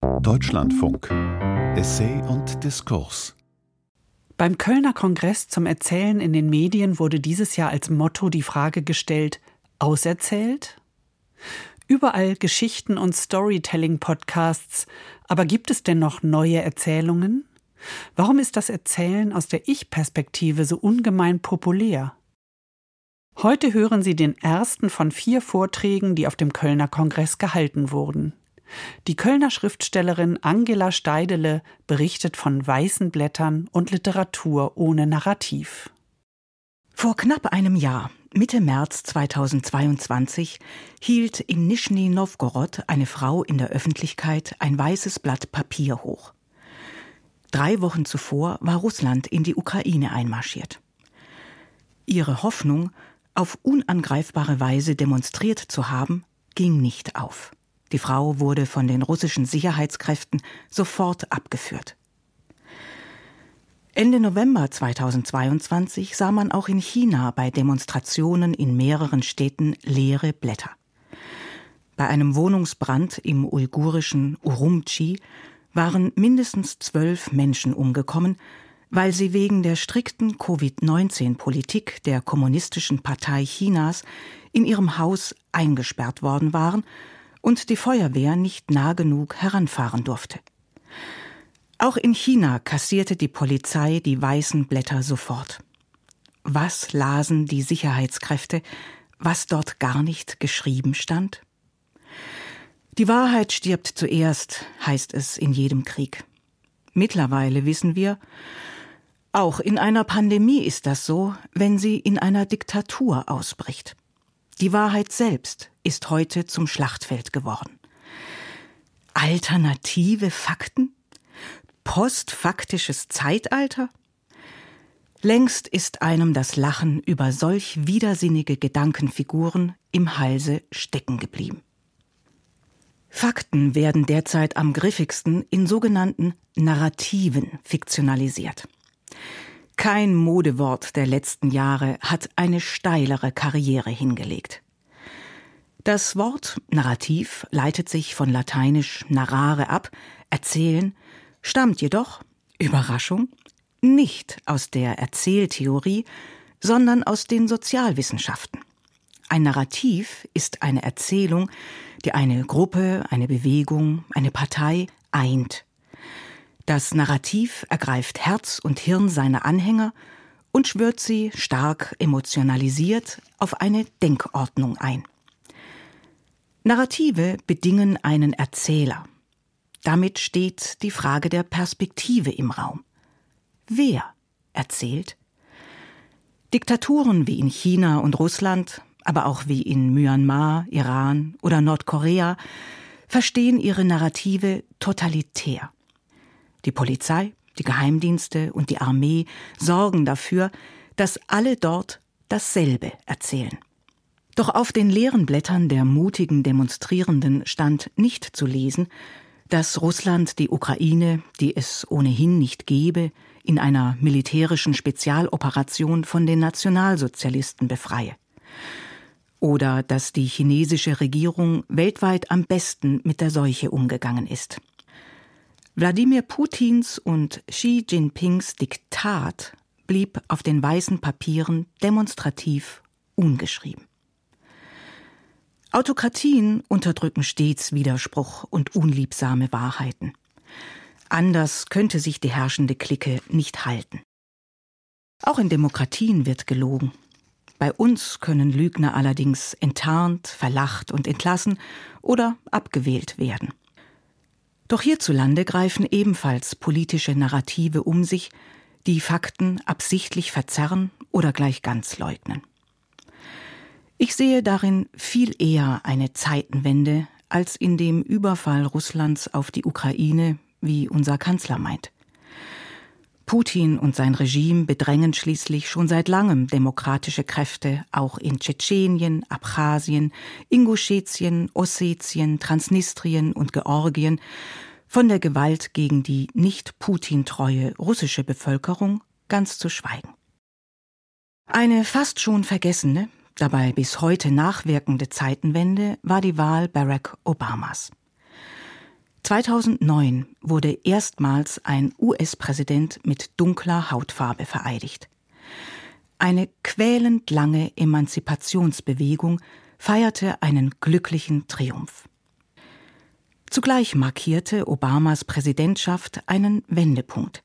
Deutschlandfunk Essay und Diskurs beim Kölner Kongress zum Erzählen in den Medien wurde dieses Jahr als Motto die Frage gestellt, auserzählt? Überall Geschichten und Storytelling-Podcasts, aber gibt es denn noch neue Erzählungen? Warum ist das Erzählen aus der Ich-Perspektive so ungemein populär? Heute hören Sie den ersten von vier Vorträgen, die auf dem Kölner Kongress gehalten wurden. Die Kölner Schriftstellerin Angela Steidele berichtet von weißen Blättern und Literatur ohne Narrativ. Vor knapp einem Jahr, Mitte März 2022, hielt in Nischni Novgorod eine Frau in der Öffentlichkeit ein weißes Blatt Papier hoch. Drei Wochen zuvor war Russland in die Ukraine einmarschiert. Ihre Hoffnung, auf unangreifbare Weise demonstriert zu haben, ging nicht auf. Die Frau wurde von den russischen Sicherheitskräften sofort abgeführt. Ende November 2022 sah man auch in China bei Demonstrationen in mehreren Städten leere Blätter. Bei einem Wohnungsbrand im uigurischen Urumqi waren mindestens zwölf Menschen umgekommen, weil sie wegen der strikten Covid-19-Politik der Kommunistischen Partei Chinas in ihrem Haus eingesperrt worden waren und die Feuerwehr nicht nah genug heranfahren durfte. Auch in China kassierte die Polizei die weißen Blätter sofort. Was lasen die Sicherheitskräfte, was dort gar nicht geschrieben stand? Die Wahrheit stirbt zuerst, heißt es in jedem Krieg. Mittlerweile wissen wir, auch in einer Pandemie ist das so, wenn sie in einer Diktatur ausbricht. Die Wahrheit selbst ist heute zum Schlachtfeld geworden. Alternative Fakten? Postfaktisches Zeitalter? Längst ist einem das Lachen über solch widersinnige Gedankenfiguren im Halse stecken geblieben. Fakten werden derzeit am griffigsten in sogenannten Narrativen fiktionalisiert. Kein Modewort der letzten Jahre hat eine steilere Karriere hingelegt. Das Wort Narrativ leitet sich von lateinisch narrare ab, erzählen, stammt jedoch, Überraschung, nicht aus der Erzähltheorie, sondern aus den Sozialwissenschaften. Ein Narrativ ist eine Erzählung, die eine Gruppe, eine Bewegung, eine Partei eint. Das Narrativ ergreift Herz und Hirn seiner Anhänger und schwört sie, stark emotionalisiert, auf eine Denkordnung ein. Narrative bedingen einen Erzähler. Damit steht die Frage der Perspektive im Raum. Wer erzählt? Diktaturen wie in China und Russland, aber auch wie in Myanmar, Iran oder Nordkorea verstehen ihre Narrative totalitär. Die Polizei, die Geheimdienste und die Armee sorgen dafür, dass alle dort dasselbe erzählen. Doch auf den leeren Blättern der mutigen Demonstrierenden stand nicht zu lesen, dass Russland die Ukraine, die es ohnehin nicht gebe, in einer militärischen Spezialoperation von den Nationalsozialisten befreie. Oder dass die chinesische Regierung weltweit am besten mit der Seuche umgegangen ist. Wladimir Putins und Xi Jinpings Diktat blieb auf den weißen Papieren demonstrativ ungeschrieben. Autokratien unterdrücken stets Widerspruch und unliebsame Wahrheiten. Anders könnte sich die herrschende Clique nicht halten. Auch in Demokratien wird gelogen. Bei uns können Lügner allerdings enttarnt, verlacht und entlassen oder abgewählt werden. Doch hierzulande greifen ebenfalls politische Narrative um sich, die Fakten absichtlich verzerren oder gleich ganz leugnen. Ich sehe darin viel eher eine Zeitenwende als in dem Überfall Russlands auf die Ukraine, wie unser Kanzler meint. Putin und sein Regime bedrängen schließlich schon seit langem demokratische Kräfte auch in Tschetschenien, Abchasien, Ingushetien, Ossetien, Transnistrien und Georgien, von der Gewalt gegen die nicht Putin-treue russische Bevölkerung ganz zu schweigen. Eine fast schon vergessene, dabei bis heute nachwirkende Zeitenwende war die Wahl Barack Obamas. 2009 wurde erstmals ein US-Präsident mit dunkler Hautfarbe vereidigt. Eine quälend lange Emanzipationsbewegung feierte einen glücklichen Triumph. Zugleich markierte Obamas Präsidentschaft einen Wendepunkt,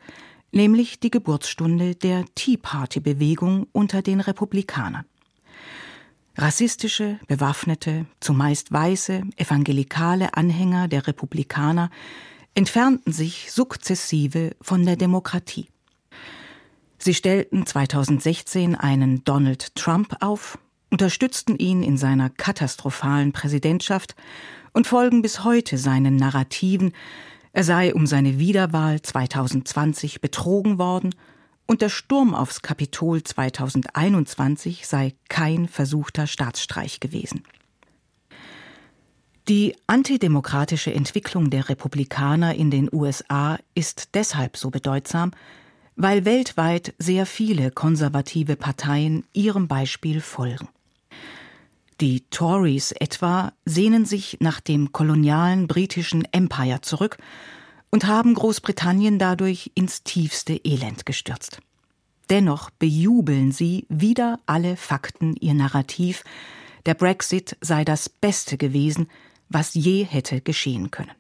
nämlich die Geburtsstunde der Tea Party-Bewegung unter den Republikanern. Rassistische, bewaffnete, zumeist weiße, evangelikale Anhänger der Republikaner entfernten sich sukzessive von der Demokratie. Sie stellten 2016 einen Donald Trump auf, unterstützten ihn in seiner katastrophalen Präsidentschaft und folgen bis heute seinen Narrativen, er sei um seine Wiederwahl 2020 betrogen worden und der Sturm aufs Kapitol 2021 sei kein versuchter Staatsstreich gewesen. Die antidemokratische Entwicklung der Republikaner in den USA ist deshalb so bedeutsam, weil weltweit sehr viele konservative Parteien ihrem Beispiel folgen. Die Tories etwa sehnen sich nach dem kolonialen britischen Empire zurück und haben Großbritannien dadurch ins tiefste Elend gestürzt. Dennoch bejubeln sie wieder alle Fakten ihr Narrativ, der Brexit sei das Beste gewesen, was je hätte geschehen können.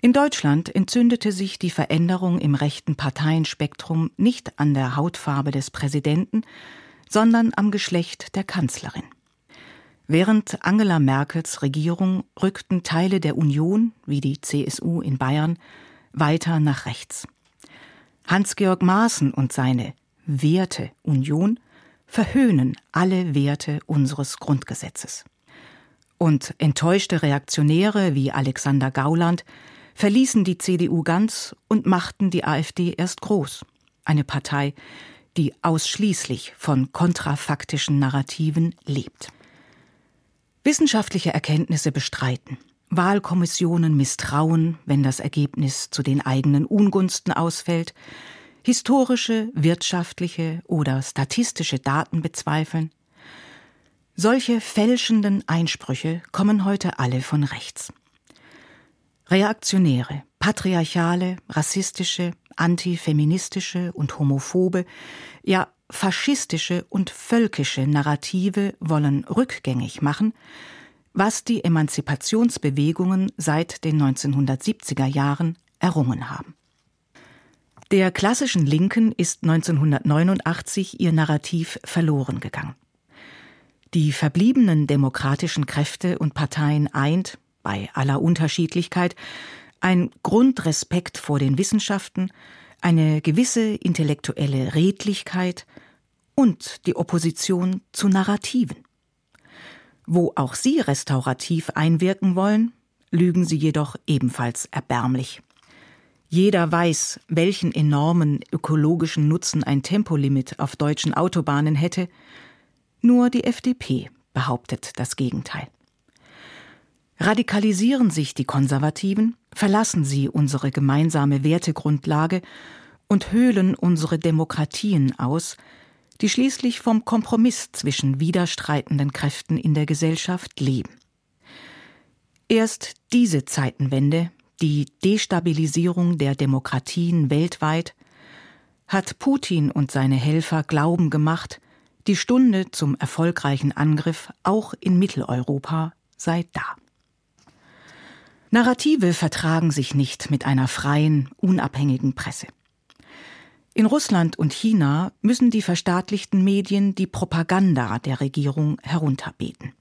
In Deutschland entzündete sich die Veränderung im rechten Parteienspektrum nicht an der Hautfarbe des Präsidenten, sondern am Geschlecht der Kanzlerin. Während Angela Merkels Regierung rückten Teile der Union, wie die CSU in Bayern, weiter nach rechts. Hans-Georg Maaßen und seine Werte-Union verhöhnen alle Werte unseres Grundgesetzes. Und enttäuschte Reaktionäre wie Alexander Gauland verließen die CDU ganz und machten die AfD erst groß. Eine Partei, die ausschließlich von kontrafaktischen Narrativen lebt. Wissenschaftliche Erkenntnisse bestreiten, Wahlkommissionen misstrauen, wenn das Ergebnis zu den eigenen Ungunsten ausfällt, historische, wirtschaftliche oder statistische Daten bezweifeln. Solche fälschenden Einsprüche kommen heute alle von rechts. Reaktionäre, patriarchale, rassistische, antifeministische und homophobe, ja faschistische und völkische Narrative wollen rückgängig machen, was die Emanzipationsbewegungen seit den 1970er Jahren errungen haben. Der klassischen Linken ist 1989 ihr Narrativ verloren gegangen. Die verbliebenen demokratischen Kräfte und Parteien eint, bei aller Unterschiedlichkeit, ein Grundrespekt vor den Wissenschaften, eine gewisse intellektuelle Redlichkeit und die Opposition zu Narrativen. Wo auch sie restaurativ einwirken wollen, lügen sie jedoch ebenfalls erbärmlich. Jeder weiß, welchen enormen ökologischen Nutzen ein Tempolimit auf deutschen Autobahnen hätte, nur die FDP behauptet das Gegenteil. Radikalisieren sich die Konservativen, verlassen sie unsere gemeinsame Wertegrundlage und höhlen unsere Demokratien aus, die schließlich vom Kompromiss zwischen widerstreitenden Kräften in der Gesellschaft leben. Erst diese Zeitenwende, die Destabilisierung der Demokratien weltweit, hat Putin und seine Helfer Glauben gemacht, die Stunde zum erfolgreichen Angriff auch in Mitteleuropa sei da. Narrative vertragen sich nicht mit einer freien, unabhängigen Presse. In Russland und China müssen die verstaatlichten Medien die Propaganda der Regierung herunterbeten.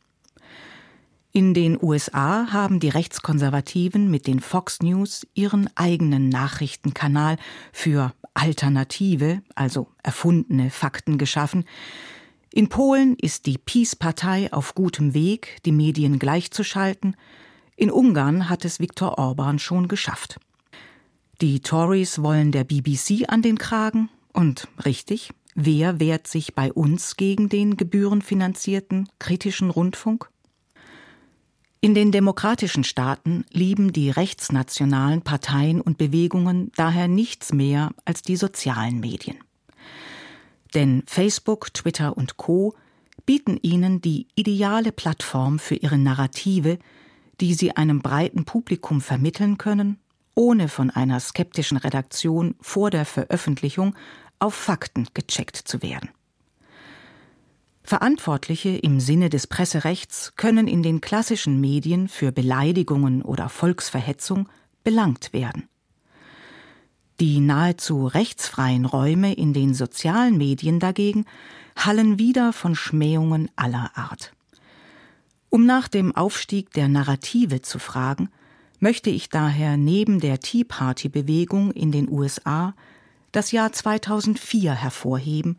In den USA haben die Rechtskonservativen mit den Fox News ihren eigenen Nachrichtenkanal für alternative, also erfundene Fakten geschaffen. In Polen ist die Peace-Partei auf gutem Weg, die Medien gleichzuschalten. In Ungarn hat es Viktor Orban schon geschafft. Die Tories wollen der BBC an den Kragen und richtig, wer wehrt sich bei uns gegen den gebührenfinanzierten kritischen Rundfunk? In den demokratischen Staaten lieben die rechtsnationalen Parteien und Bewegungen daher nichts mehr als die sozialen Medien. Denn Facebook, Twitter und Co bieten ihnen die ideale Plattform für ihre Narrative, die sie einem breiten Publikum vermitteln können, ohne von einer skeptischen Redaktion vor der Veröffentlichung auf Fakten gecheckt zu werden. Verantwortliche im Sinne des Presserechts können in den klassischen Medien für Beleidigungen oder Volksverhetzung belangt werden. Die nahezu rechtsfreien Räume in den sozialen Medien dagegen hallen wieder von Schmähungen aller Art. Um nach dem Aufstieg der Narrative zu fragen, möchte ich daher neben der Tea Party Bewegung in den USA das Jahr 2004 hervorheben,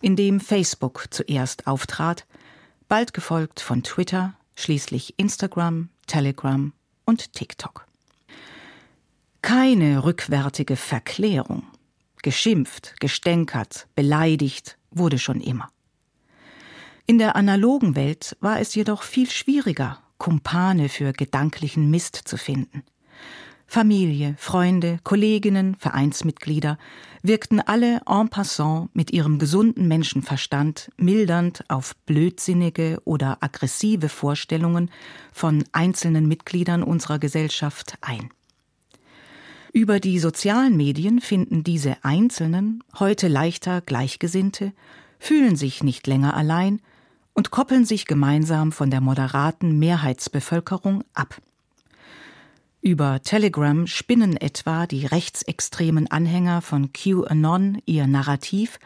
in dem Facebook zuerst auftrat, bald gefolgt von Twitter, schließlich Instagram, Telegram und TikTok. Keine rückwärtige Verklärung. Geschimpft, gestänkert, beleidigt wurde schon immer. In der analogen Welt war es jedoch viel schwieriger, Kumpane für gedanklichen Mist zu finden. Familie, Freunde, Kolleginnen, Vereinsmitglieder wirkten alle en passant mit ihrem gesunden Menschenverstand mildernd auf blödsinnige oder aggressive Vorstellungen von einzelnen Mitgliedern unserer Gesellschaft ein. Über die sozialen Medien finden diese Einzelnen, heute leichter Gleichgesinnte, fühlen sich nicht länger allein und koppeln sich gemeinsam von der moderaten Mehrheitsbevölkerung ab. Über Telegram spinnen etwa die rechtsextremen Anhänger von QAnon ihr Narrativ,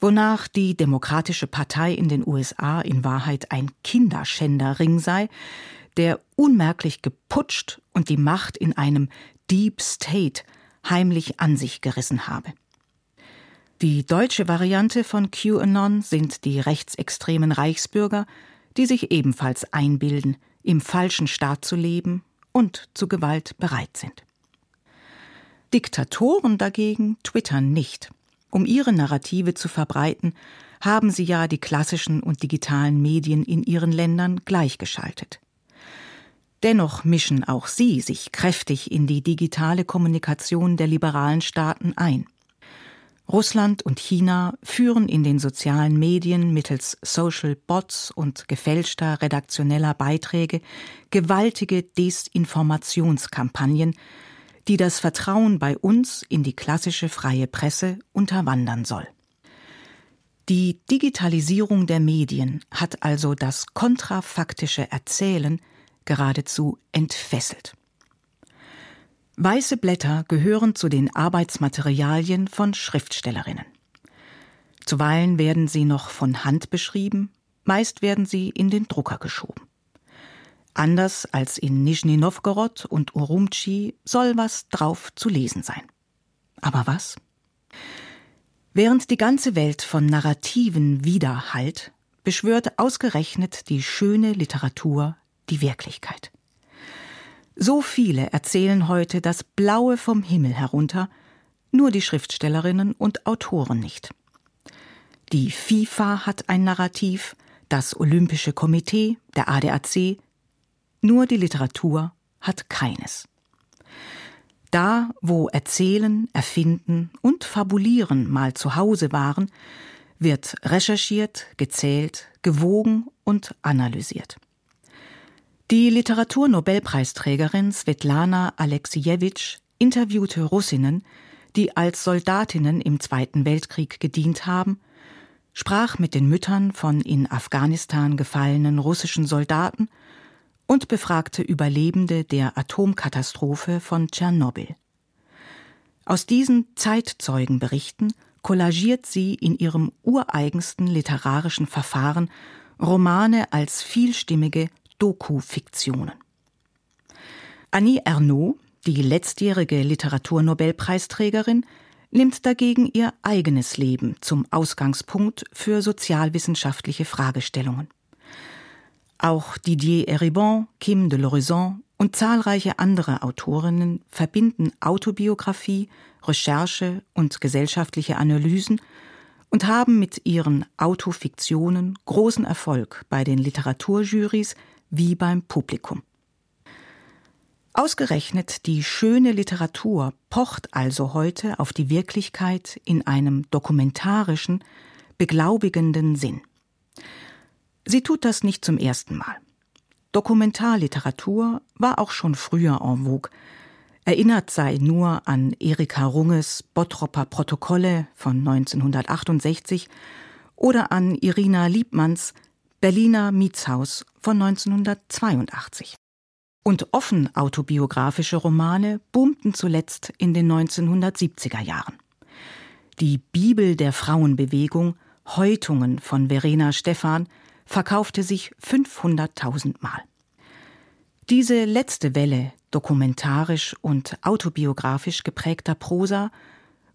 wonach die Demokratische Partei in den USA in Wahrheit ein Kinderschänderring sei, der unmerklich geputscht und die Macht in einem Deep State heimlich an sich gerissen habe. Die deutsche Variante von QAnon sind die rechtsextremen Reichsbürger, die sich ebenfalls einbilden, im falschen Staat zu leben und zu Gewalt bereit sind. Diktatoren dagegen twittern nicht. Um ihre Narrative zu verbreiten, haben sie ja die klassischen und digitalen Medien in ihren Ländern gleichgeschaltet. Dennoch mischen auch sie sich kräftig in die digitale Kommunikation der liberalen Staaten ein. Russland und China führen in den sozialen Medien mittels Social Bots und gefälschter redaktioneller Beiträge gewaltige Desinformationskampagnen, die das Vertrauen bei uns in die klassische freie Presse unterwandern soll. Die Digitalisierung der Medien hat also das kontrafaktische Erzählen geradezu entfesselt. Weiße Blätter gehören zu den Arbeitsmaterialien von Schriftstellerinnen. Zuweilen werden sie noch von Hand beschrieben, meist werden sie in den Drucker geschoben. Anders als in Nischni Novgorod und Urumqi soll was drauf zu lesen sein. Aber was? Während die ganze Welt von Narrativen widerhallt, beschwört ausgerechnet die schöne Literatur die Wirklichkeit. So viele erzählen heute das Blaue vom Himmel herunter, nur die Schriftstellerinnen und Autoren nicht. Die FIFA hat ein Narrativ, das Olympische Komitee, der ADAC, nur die Literatur hat keines. Da, wo Erzählen, Erfinden und Fabulieren mal zu Hause waren, wird recherchiert, gezählt, gewogen und analysiert. Die Literaturnobelpreisträgerin Svetlana Alexiejewitsch interviewte Russinnen, die als Soldatinnen im Zweiten Weltkrieg gedient haben, sprach mit den Müttern von in Afghanistan gefallenen russischen Soldaten und befragte Überlebende der Atomkatastrophe von Tschernobyl. Aus diesen Zeitzeugenberichten kollagiert sie in ihrem ureigensten literarischen Verfahren Romane als vielstimmige Doku-Fiktionen. Annie Ernaux, die letztjährige Literaturnobelpreisträgerin, nimmt dagegen ihr eigenes Leben zum Ausgangspunkt für sozialwissenschaftliche Fragestellungen. Auch Didier Eribon, Kim de l'Horizon und zahlreiche andere Autorinnen verbinden Autobiografie, Recherche und gesellschaftliche Analysen und haben mit ihren Autofiktionen großen Erfolg bei den Literaturjurys wie beim Publikum. Ausgerechnet die schöne Literatur pocht also heute auf die Wirklichkeit in einem dokumentarischen, beglaubigenden Sinn. Sie tut das nicht zum ersten Mal. Dokumentarliteratur war auch schon früher en vogue. Erinnert sei nur an Erika Runges Bottropper Protokolle von 1968 oder an Irina Liebmanns Berliner Mietshaus von 1982. Und offen autobiografische Romane boomten zuletzt in den 1970er Jahren. Die Bibel der Frauenbewegung Häutungen von Verena Stephan verkaufte sich 500.000 Mal. Diese letzte Welle dokumentarisch und autobiografisch geprägter Prosa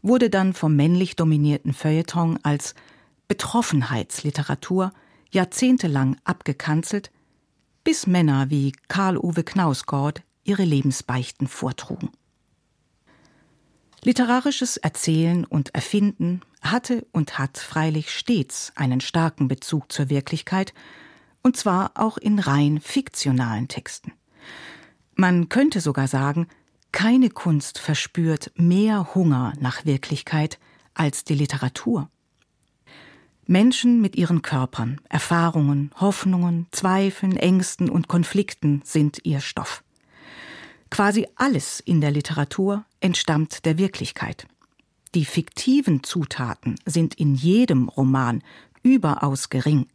wurde dann vom männlich dominierten Feuilleton als Betroffenheitsliteratur jahrzehntelang abgekanzelt, bis Männer wie Karl Uwe Knausgord ihre Lebensbeichten vortrugen. Literarisches Erzählen und Erfinden hatte und hat freilich stets einen starken Bezug zur Wirklichkeit, und zwar auch in rein fiktionalen Texten. Man könnte sogar sagen, keine Kunst verspürt mehr Hunger nach Wirklichkeit als die Literatur. Menschen mit ihren Körpern, Erfahrungen, Hoffnungen, Zweifeln, Ängsten und Konflikten sind ihr Stoff. Quasi alles in der Literatur entstammt der Wirklichkeit. Die fiktiven Zutaten sind in jedem Roman überaus gering.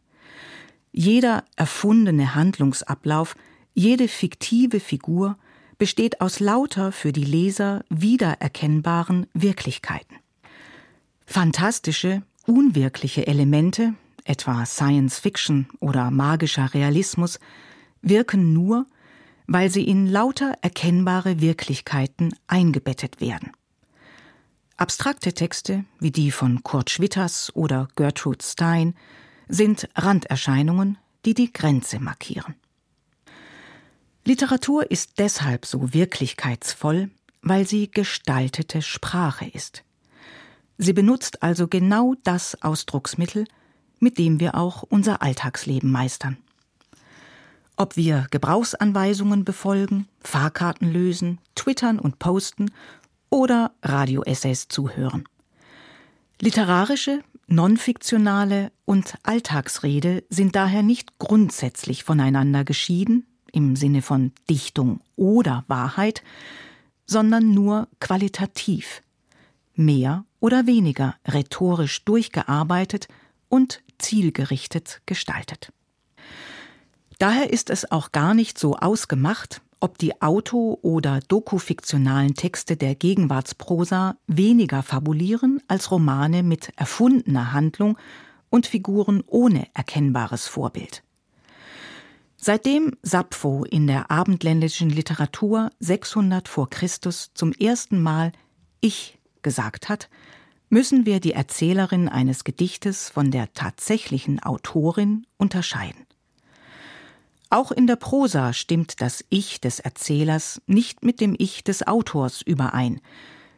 Jeder erfundene Handlungsablauf, jede fiktive Figur besteht aus lauter für die Leser wiedererkennbaren Wirklichkeiten. Fantastische, unwirkliche Elemente, etwa Science Fiction oder magischer Realismus, wirken nur, weil sie in lauter erkennbare Wirklichkeiten eingebettet werden. Abstrakte Texte wie die von Kurt Schwitters oder Gertrude Stein sind Randerscheinungen, die die Grenze markieren. Literatur ist deshalb so wirklichkeitsvoll, weil sie gestaltete Sprache ist. Sie benutzt also genau das Ausdrucksmittel, mit dem wir auch unser Alltagsleben meistern. Ob wir Gebrauchsanweisungen befolgen, Fahrkarten lösen, twittern und posten oder Radioessays zuhören. Literarische, nonfiktionale und Alltagsrede sind daher nicht grundsätzlich voneinander geschieden im Sinne von Dichtung oder Wahrheit, sondern nur qualitativ, mehr oder weniger rhetorisch durchgearbeitet und zielgerichtet gestaltet. Daher ist es auch gar nicht so ausgemacht, ob die auto- oder dokufiktionalen Texte der Gegenwartsprosa weniger fabulieren als Romane mit erfundener Handlung und Figuren ohne erkennbares Vorbild. Seitdem Sappho in der abendländischen Literatur 600 vor Christus zum ersten Mal Ich gesagt hat, müssen wir die Erzählerin eines Gedichtes von der tatsächlichen Autorin unterscheiden. Auch in der Prosa stimmt das Ich des Erzählers nicht mit dem Ich des Autors überein,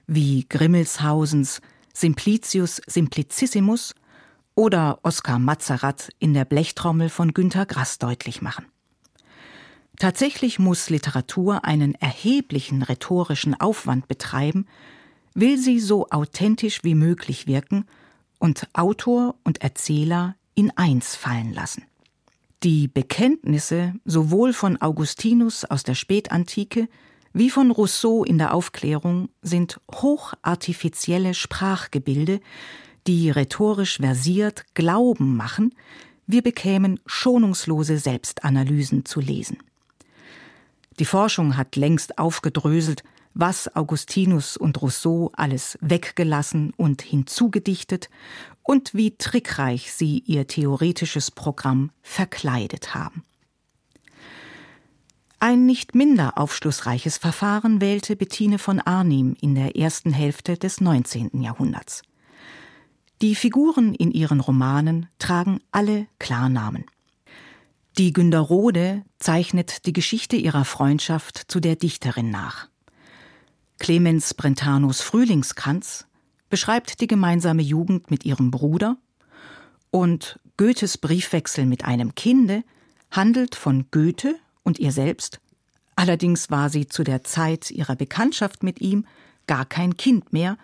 wie Grimmelshausens Simplicius Simplicissimus oder Oskar Mazarat in der Blechtrommel von Günter Grass deutlich machen. Tatsächlich muss Literatur einen erheblichen rhetorischen Aufwand betreiben, will sie so authentisch wie möglich wirken und Autor und Erzähler in eins fallen lassen. Die Bekenntnisse sowohl von Augustinus aus der Spätantike wie von Rousseau in der Aufklärung sind hochartifizielle Sprachgebilde, die rhetorisch versiert Glauben machen, wir bekämen schonungslose Selbstanalysen zu lesen. Die Forschung hat längst aufgedröselt, was Augustinus und Rousseau alles weggelassen und hinzugedichtet und wie trickreich sie ihr theoretisches Programm verkleidet haben. Ein nicht minder aufschlussreiches Verfahren wählte Bettine von Arnim in der ersten Hälfte des 19. Jahrhunderts. Die Figuren in ihren Romanen tragen alle Klarnamen. Die Günderrode zeichnet die Geschichte ihrer Freundschaft zu der Dichterin nach. Clemens Brentanos Frühlingskranz beschreibt die gemeinsame Jugend mit ihrem Bruder und Goethes Briefwechsel mit einem Kinde handelt von Goethe und ihr selbst. Allerdings war sie zu der Zeit ihrer Bekanntschaft mit ihm gar kein Kind mehr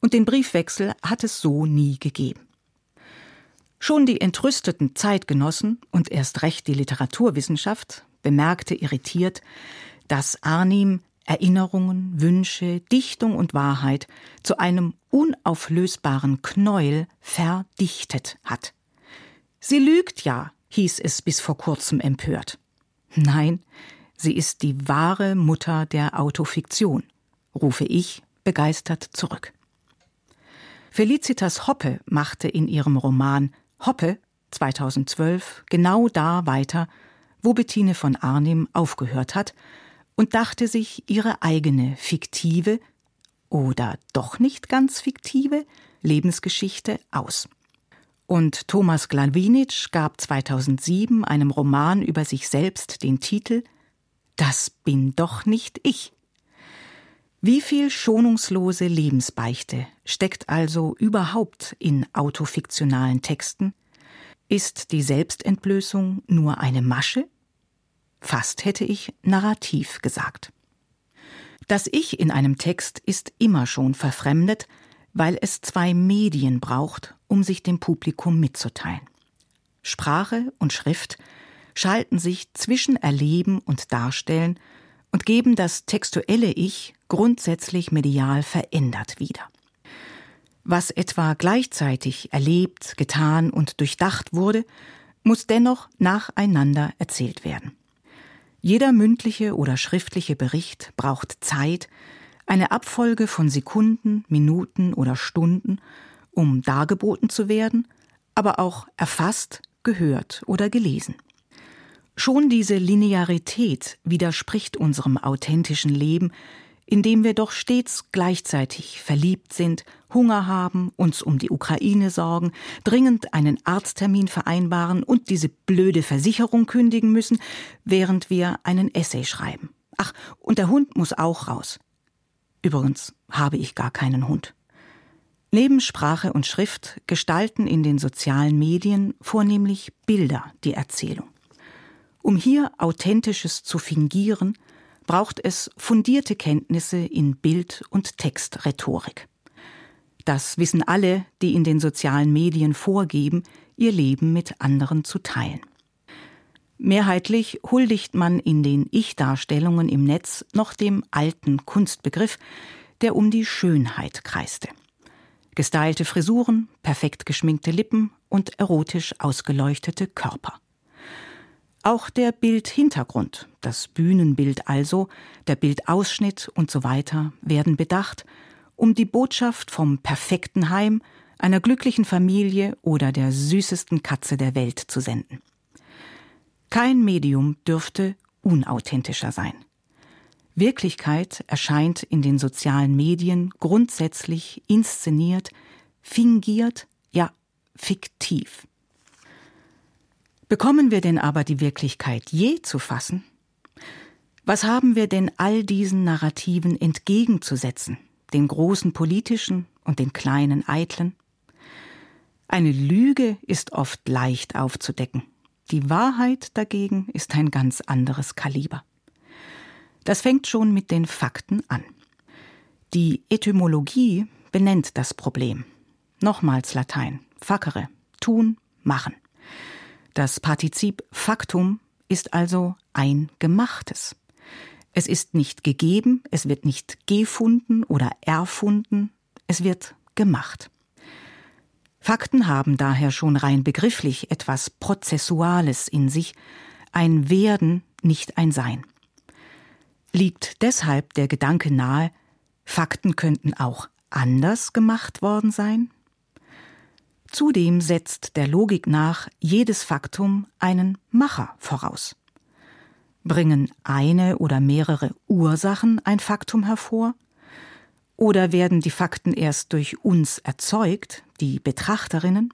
und den Briefwechsel hat es so nie gegeben. Schon die entrüsteten Zeitgenossen und erst recht die Literaturwissenschaft bemerkte irritiert, dass Arnim Erinnerungen, Wünsche, Dichtung und Wahrheit zu einem unauflösbaren Knäuel verdichtet hat. Sie lügt ja, hieß es bis vor kurzem empört. Nein, sie ist die wahre Mutter der Autofiktion, rufe ich begeistert zurück. Felicitas Hoppe machte in ihrem Roman Hoppe 2012 genau da weiter, wo Bettine von Arnim aufgehört hat und dachte sich ihre eigene fiktive oder doch nicht ganz fiktive Lebensgeschichte aus. Und Thomas Glawinitsch gab 2007 einem Roman über sich selbst den Titel Das bin doch nicht ich. Wie viel schonungslose Lebensbeichte steckt also überhaupt in autofiktionalen Texten? Ist die Selbstentblößung nur eine Masche? Fast hätte ich narrativ gesagt. Das Ich in einem Text ist immer schon verfremdet, weil es zwei Medien braucht, um sich dem Publikum mitzuteilen. Sprache und Schrift schalten sich zwischen Erleben und Darstellen und geben das textuelle Ich grundsätzlich medial verändert wieder. Was etwa gleichzeitig erlebt, getan und durchdacht wurde, muss dennoch nacheinander erzählt werden. Jeder mündliche oder schriftliche Bericht braucht Zeit, eine Abfolge von Sekunden, Minuten oder Stunden, um dargeboten zu werden, aber auch erfasst, gehört oder gelesen. Schon diese Linearität widerspricht unserem authentischen Leben, in dem wir doch stets gleichzeitig verliebt sind, Hunger haben, uns um die Ukraine sorgen, dringend einen Arzttermin vereinbaren und diese blöde Versicherung kündigen müssen, während wir einen Essay schreiben. Ach, und der Hund muss auch raus. Übrigens habe ich gar keinen Hund. Neben Sprache und Schrift gestalten in den sozialen Medien vornehmlich Bilder die Erzählung. Um hier Authentisches zu fingieren, braucht es fundierte Kenntnisse in Bild- und Textrhetorik. Das wissen alle, die in den sozialen Medien vorgeben, ihr Leben mit anderen zu teilen. Mehrheitlich huldigt man in den Ich-Darstellungen im Netz noch dem alten Kunstbegriff, der um die Schönheit kreiste. Gestylte Frisuren, perfekt geschminkte Lippen und erotisch ausgeleuchtete Körper. Auch der Bildhintergrund, das Bühnenbild also, der Bildausschnitt und so weiter werden bedacht, um die Botschaft vom perfekten Heim, einer glücklichen Familie oder der süßesten Katze der Welt zu senden. Kein Medium dürfte unauthentischer sein. Wirklichkeit erscheint in den sozialen Medien grundsätzlich inszeniert, fingiert, ja fiktiv. Bekommen wir denn aber die Wirklichkeit je zu fassen? Was haben wir denn all diesen Narrativen entgegenzusetzen, den großen politischen und den kleinen eitlen? Eine Lüge ist oft leicht aufzudecken. Die Wahrheit dagegen ist ein ganz anderes Kaliber. Das fängt schon mit den Fakten an. Die Etymologie benennt das Problem. Nochmals Latein. Fackere. Tun, machen. Das Partizip Faktum ist also ein gemachtes. Es ist nicht gegeben, es wird nicht gefunden oder erfunden, es wird gemacht. Fakten haben daher schon rein begrifflich etwas Prozessuales in sich, ein Werden, nicht ein Sein. Liegt deshalb der Gedanke nahe, Fakten könnten auch anders gemacht worden sein? Zudem setzt der Logik nach jedes Faktum einen Macher voraus. Bringen eine oder mehrere Ursachen ein Faktum hervor? Oder werden die Fakten erst durch uns erzeugt, die Betrachterinnen?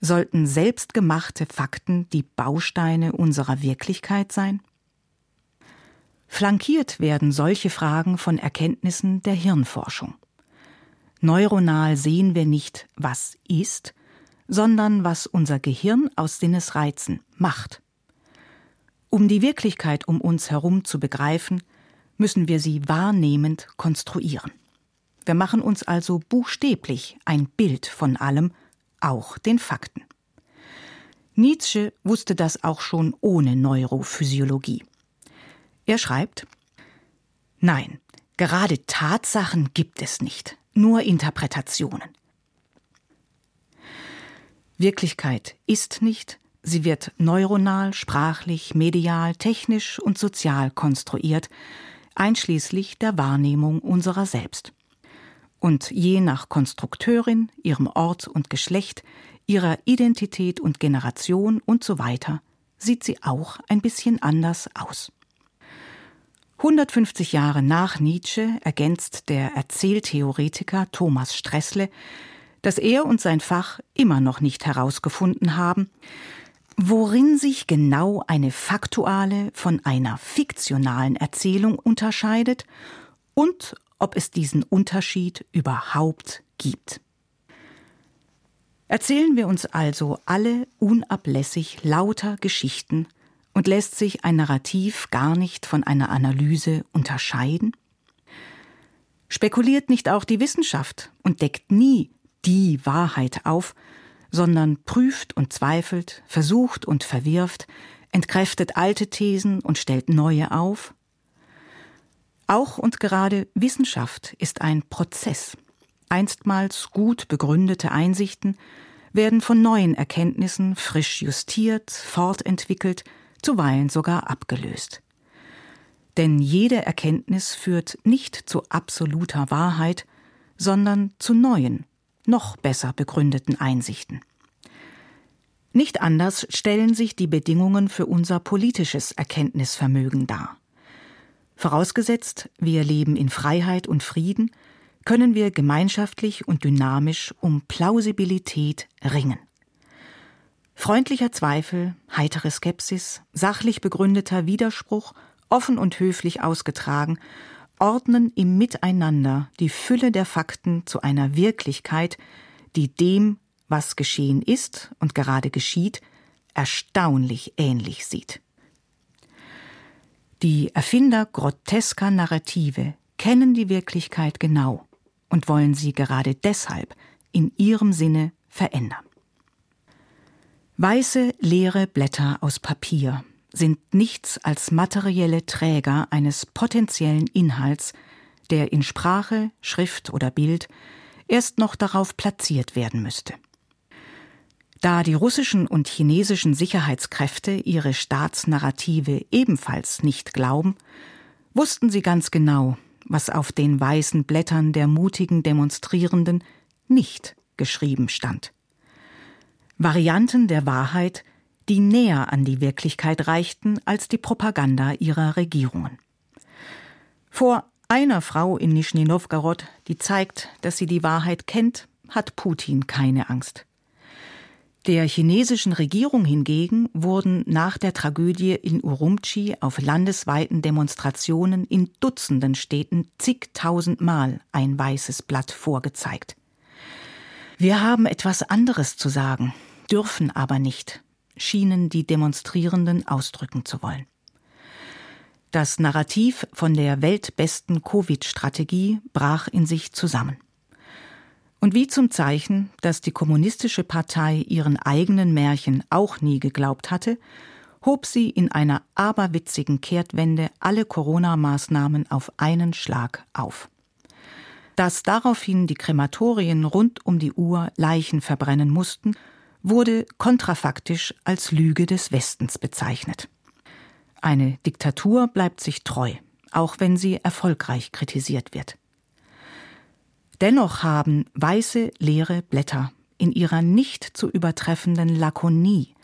Sollten selbstgemachte Fakten die Bausteine unserer Wirklichkeit sein? Flankiert werden solche Fragen von Erkenntnissen der Hirnforschung. Neuronal sehen wir nicht, was ist, sondern was unser Gehirn aus Sinnesreizen macht. Um die Wirklichkeit um uns herum zu begreifen, müssen wir sie wahrnehmend konstruieren. Wir machen uns also buchstäblich ein Bild von allem, auch den Fakten. Nietzsche wusste das auch schon ohne Neurophysiologie. Er schreibt Nein, gerade Tatsachen gibt es nicht, nur Interpretationen. Wirklichkeit ist nicht, sie wird neuronal, sprachlich, medial, technisch und sozial konstruiert, einschließlich der Wahrnehmung unserer selbst. Und je nach Konstrukteurin, ihrem Ort und Geschlecht, ihrer Identität und Generation und so weiter, sieht sie auch ein bisschen anders aus. 150 Jahre nach Nietzsche ergänzt der Erzähltheoretiker Thomas Stressle, dass er und sein Fach immer noch nicht herausgefunden haben, worin sich genau eine faktuale von einer fiktionalen Erzählung unterscheidet und ob es diesen Unterschied überhaupt gibt. Erzählen wir uns also alle unablässig lauter Geschichten und lässt sich ein Narrativ gar nicht von einer Analyse unterscheiden? Spekuliert nicht auch die Wissenschaft und deckt nie die Wahrheit auf, sondern prüft und zweifelt, versucht und verwirft, entkräftet alte Thesen und stellt neue auf? Auch und gerade Wissenschaft ist ein Prozess. Einstmals gut begründete Einsichten werden von neuen Erkenntnissen frisch justiert, fortentwickelt, zuweilen sogar abgelöst. Denn jede Erkenntnis führt nicht zu absoluter Wahrheit, sondern zu neuen, noch besser begründeten Einsichten. Nicht anders stellen sich die Bedingungen für unser politisches Erkenntnisvermögen dar. Vorausgesetzt, wir leben in Freiheit und Frieden, können wir gemeinschaftlich und dynamisch um Plausibilität ringen. Freundlicher Zweifel, heitere Skepsis, sachlich begründeter Widerspruch, offen und höflich ausgetragen ordnen im Miteinander die Fülle der Fakten zu einer Wirklichkeit, die dem, was geschehen ist und gerade geschieht, erstaunlich ähnlich sieht. Die Erfinder grotesker Narrative kennen die Wirklichkeit genau und wollen sie gerade deshalb in ihrem Sinne verändern. Weiße, leere Blätter aus Papier sind nichts als materielle Träger eines potenziellen Inhalts, der in Sprache, Schrift oder Bild erst noch darauf platziert werden müsste. Da die russischen und chinesischen Sicherheitskräfte ihre Staatsnarrative ebenfalls nicht glauben, wussten sie ganz genau, was auf den weißen Blättern der mutigen Demonstrierenden nicht geschrieben stand. Varianten der Wahrheit, die näher an die Wirklichkeit reichten als die Propaganda ihrer Regierungen. Vor einer Frau in Nischni Nowgorod, die zeigt, dass sie die Wahrheit kennt, hat Putin keine Angst. Der chinesischen Regierung hingegen wurden nach der Tragödie in Urumqi auf landesweiten Demonstrationen in Dutzenden Städten zigtausendmal ein weißes Blatt vorgezeigt. Wir haben etwas anderes zu sagen, dürfen aber nicht, schienen die Demonstrierenden ausdrücken zu wollen. Das Narrativ von der weltbesten Covid-Strategie brach in sich zusammen. Und wie zum Zeichen, dass die kommunistische Partei ihren eigenen Märchen auch nie geglaubt hatte, hob sie in einer aberwitzigen Kehrtwende alle Corona-Maßnahmen auf einen Schlag auf. Dass daraufhin die Krematorien rund um die Uhr Leichen verbrennen mussten, wurde kontrafaktisch als Lüge des Westens bezeichnet. Eine Diktatur bleibt sich treu, auch wenn sie erfolgreich kritisiert wird. Dennoch haben weiße, leere Blätter in ihrer nicht zu übertreffenden Lakonie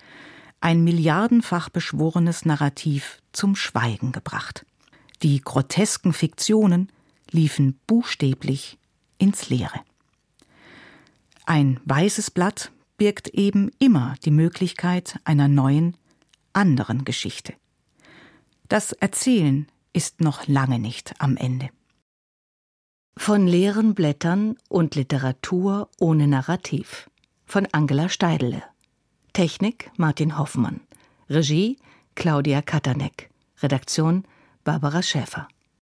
ein milliardenfach beschworenes Narrativ zum Schweigen gebracht. Die grotesken Fiktionen liefen buchstäblich ins Leere. Ein weißes Blatt birgt eben immer die Möglichkeit einer neuen, anderen Geschichte. Das Erzählen ist noch lange nicht am Ende. Von leeren Blättern und Literatur ohne Narrativ von Angela Steidele. Technik Martin Hoffmann. Regie Claudia Katanek. Redaktion Barbara Schäfer.